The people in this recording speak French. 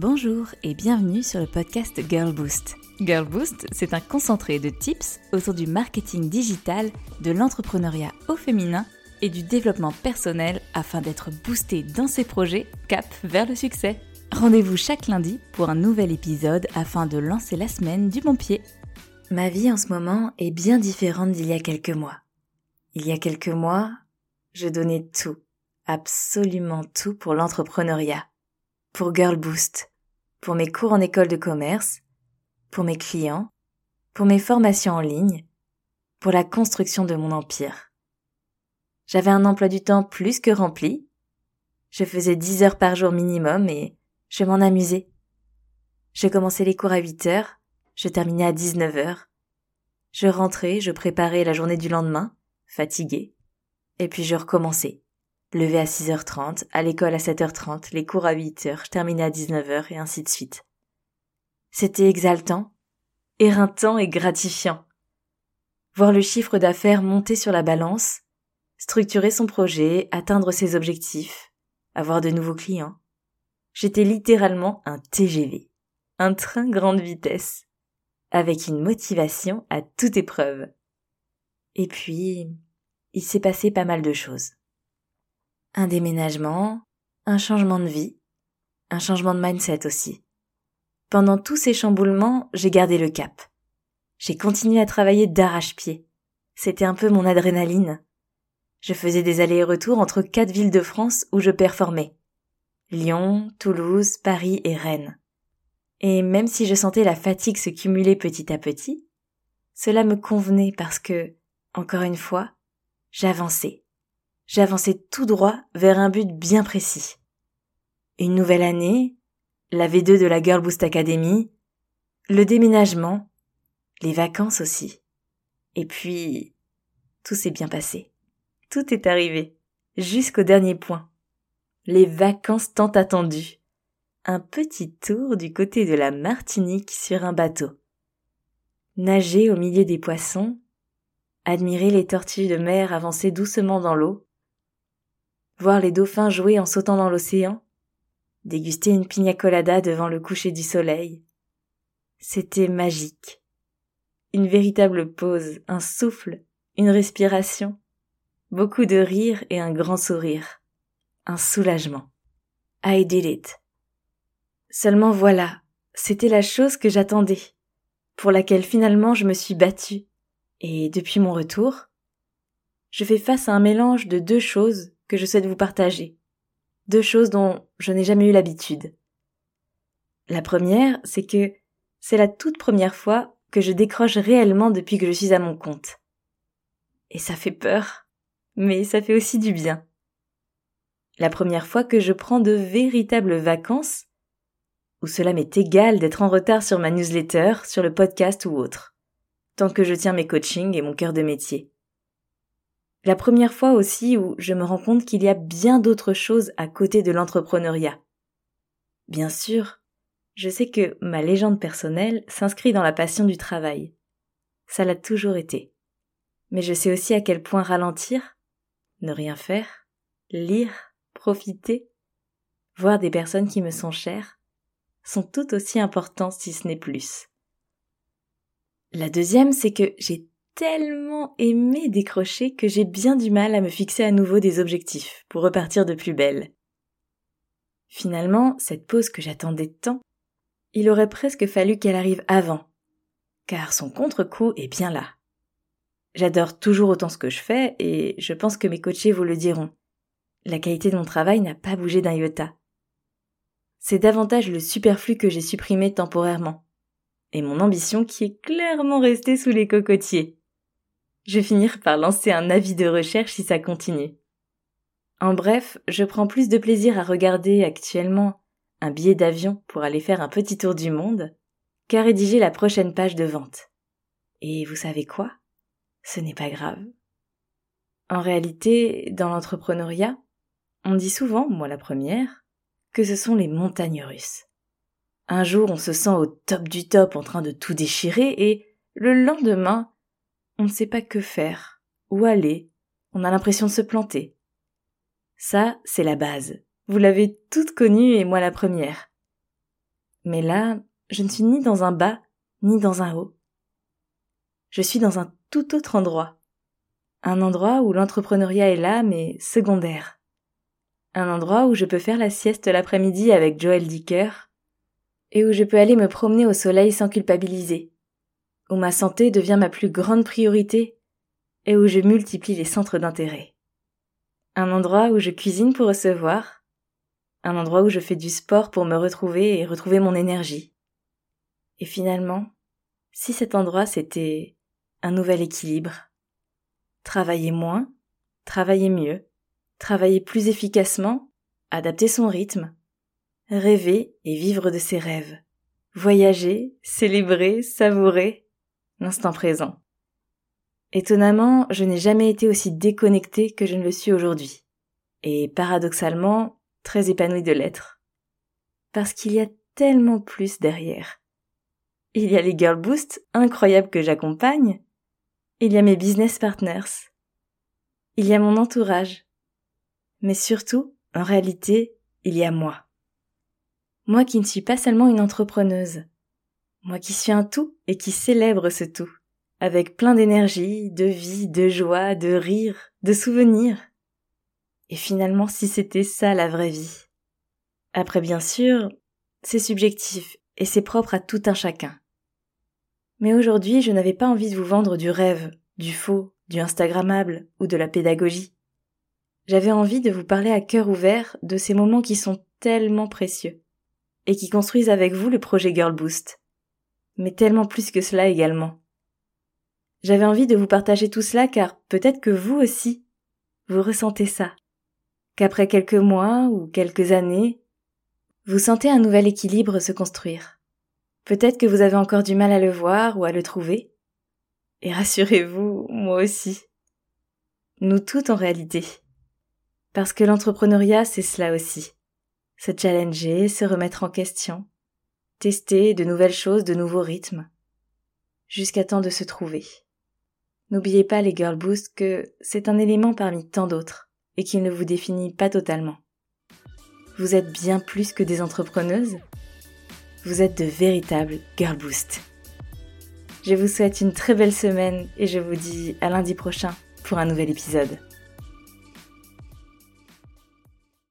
Bonjour et bienvenue sur le podcast Girl Boost. Girl Boost, c'est un concentré de tips autour du marketing digital, de l'entrepreneuriat au féminin et du développement personnel afin d'être boosté dans ses projets cap vers le succès. Rendez-vous chaque lundi pour un nouvel épisode afin de lancer la semaine du bon pied. Ma vie en ce moment est bien différente d'il y a quelques mois. Il y a quelques mois, je donnais tout, absolument tout pour l'entrepreneuriat, pour Girl Boost, pour mes cours en école de commerce, pour mes clients, pour mes formations en ligne, pour la construction de mon empire. J'avais un emploi du temps plus que rempli. Je faisais 10 heures par jour minimum et je m'en amusais. Je commençais les cours à 8 heures, je terminais à 19 heures. Je rentrais, je préparais la journée du lendemain, fatiguée, et puis je recommençais. Levé à 6h30, à l'école à 7h30, les cours à 8h, je terminais à 19h et ainsi de suite. C'était exaltant, éreintant et gratifiant. Voir le chiffre d'affaires monter sur la balance, structurer son projet, atteindre ses objectifs, avoir de nouveaux clients. J'étais littéralement un TGV, un train grande vitesse, avec une motivation à toute épreuve. Et puis, il s'est passé pas mal de choses. Un déménagement, un changement de vie, un changement de mindset aussi. Pendant tous ces chamboulements, j'ai gardé le cap. J'ai continué à travailler d'arrache-pied. C'était un peu mon adrénaline. Je faisais des allers et retours entre quatre villes de France où je performais. Lyon, Toulouse, Paris et Rennes. Et même si je sentais la fatigue se cumuler petit à petit, cela me convenait parce que, encore une fois, j'avançais. J'avançais tout droit vers un but bien précis. Une nouvelle année, la V2 de la Girl Boost Academy, le déménagement, les vacances aussi. Et puis, tout s'est bien passé. Tout est arrivé, jusqu'au dernier point. Les vacances tant attendues. Un petit tour du côté de la Martinique sur un bateau. Nager au milieu des poissons, admirer les tortues de mer avancer doucement dans l'eau, voir les dauphins jouer en sautant dans l'océan, déguster une pina colada devant le coucher du soleil. C'était magique. Une véritable pause, un souffle, une respiration, beaucoup de rire et un grand sourire. Un soulagement. I did it. Seulement voilà, c'était la chose que j'attendais, pour laquelle finalement je me suis battue. Et depuis mon retour, je fais face à un mélange de deux choses que je souhaite vous partager deux choses dont je n'ai jamais eu l'habitude. La première, c'est que c'est la toute première fois que je décroche réellement depuis que je suis à mon compte. Et ça fait peur, mais ça fait aussi du bien. La première fois que je prends de véritables vacances, où cela m'est égal d'être en retard sur ma newsletter, sur le podcast ou autre, tant que je tiens mes coachings et mon cœur de métier. La première fois aussi où je me rends compte qu'il y a bien d'autres choses à côté de l'entrepreneuriat. Bien sûr, je sais que ma légende personnelle s'inscrit dans la passion du travail. Ça l'a toujours été. Mais je sais aussi à quel point ralentir, ne rien faire, lire, profiter, voir des personnes qui me sont chères, sont tout aussi importants si ce n'est plus. La deuxième, c'est que j'ai tellement aimé décrocher que j'ai bien du mal à me fixer à nouveau des objectifs pour repartir de plus belle. Finalement, cette pause que j'attendais tant, il aurait presque fallu qu'elle arrive avant, car son contre-coup est bien là. J'adore toujours autant ce que je fais et je pense que mes coachés vous le diront. La qualité de mon travail n'a pas bougé d'un iota. C'est davantage le superflu que j'ai supprimé temporairement, et mon ambition qui est clairement restée sous les cocotiers je vais finir par lancer un avis de recherche si ça continue. En bref, je prends plus de plaisir à regarder actuellement un billet d'avion pour aller faire un petit tour du monde qu'à rédiger la prochaine page de vente. Et vous savez quoi? Ce n'est pas grave. En réalité, dans l'entrepreneuriat, on dit souvent, moi la première, que ce sont les montagnes russes. Un jour on se sent au top du top en train de tout déchirer et le lendemain on ne sait pas que faire, où aller, on a l'impression de se planter. Ça, c'est la base. Vous l'avez toute connue et moi la première. Mais là, je ne suis ni dans un bas, ni dans un haut. Je suis dans un tout autre endroit. Un endroit où l'entrepreneuriat est là, mais secondaire. Un endroit où je peux faire la sieste l'après-midi avec Joël Dicker, et où je peux aller me promener au soleil sans culpabiliser, où ma santé devient ma plus grande priorité, et où je multiplie les centres d'intérêt. Un endroit où je cuisine pour recevoir, un endroit où je fais du sport pour me retrouver et retrouver mon énergie. Et finalement, si cet endroit c'était un nouvel équilibre, travailler moins, travailler mieux, travailler plus efficacement, adapter son rythme, rêver et vivre de ses rêves, voyager, célébrer, savourer l'instant présent. Étonnamment, je n'ai jamais été aussi déconnectée que je ne le suis aujourd'hui. Et paradoxalement, très épanouie de l'être. Parce qu'il y a tellement plus derrière. Il y a les Girl Boost incroyables que j'accompagne. Il y a mes business partners. Il y a mon entourage. Mais surtout, en réalité, il y a moi. Moi qui ne suis pas seulement une entrepreneuse. Moi qui suis un tout et qui célèbre ce tout. Avec plein d'énergie, de vie, de joie, de rire, de souvenirs. Et finalement, si c'était ça la vraie vie. Après, bien sûr, c'est subjectif et c'est propre à tout un chacun. Mais aujourd'hui, je n'avais pas envie de vous vendre du rêve, du faux, du Instagrammable ou de la pédagogie. J'avais envie de vous parler à cœur ouvert de ces moments qui sont tellement précieux et qui construisent avec vous le projet Girl Boost. Mais tellement plus que cela également. J'avais envie de vous partager tout cela car peut-être que vous aussi, vous ressentez ça. Qu'après quelques mois ou quelques années, vous sentez un nouvel équilibre se construire. Peut-être que vous avez encore du mal à le voir ou à le trouver. Et rassurez-vous, moi aussi. Nous toutes en réalité. Parce que l'entrepreneuriat, c'est cela aussi. Se challenger, se remettre en question, tester de nouvelles choses, de nouveaux rythmes, jusqu'à temps de se trouver. N'oubliez pas les Girl Boost que c'est un élément parmi tant d'autres et qu'il ne vous définit pas totalement. Vous êtes bien plus que des entrepreneuses, vous êtes de véritables Girl Boost. Je vous souhaite une très belle semaine et je vous dis à lundi prochain pour un nouvel épisode.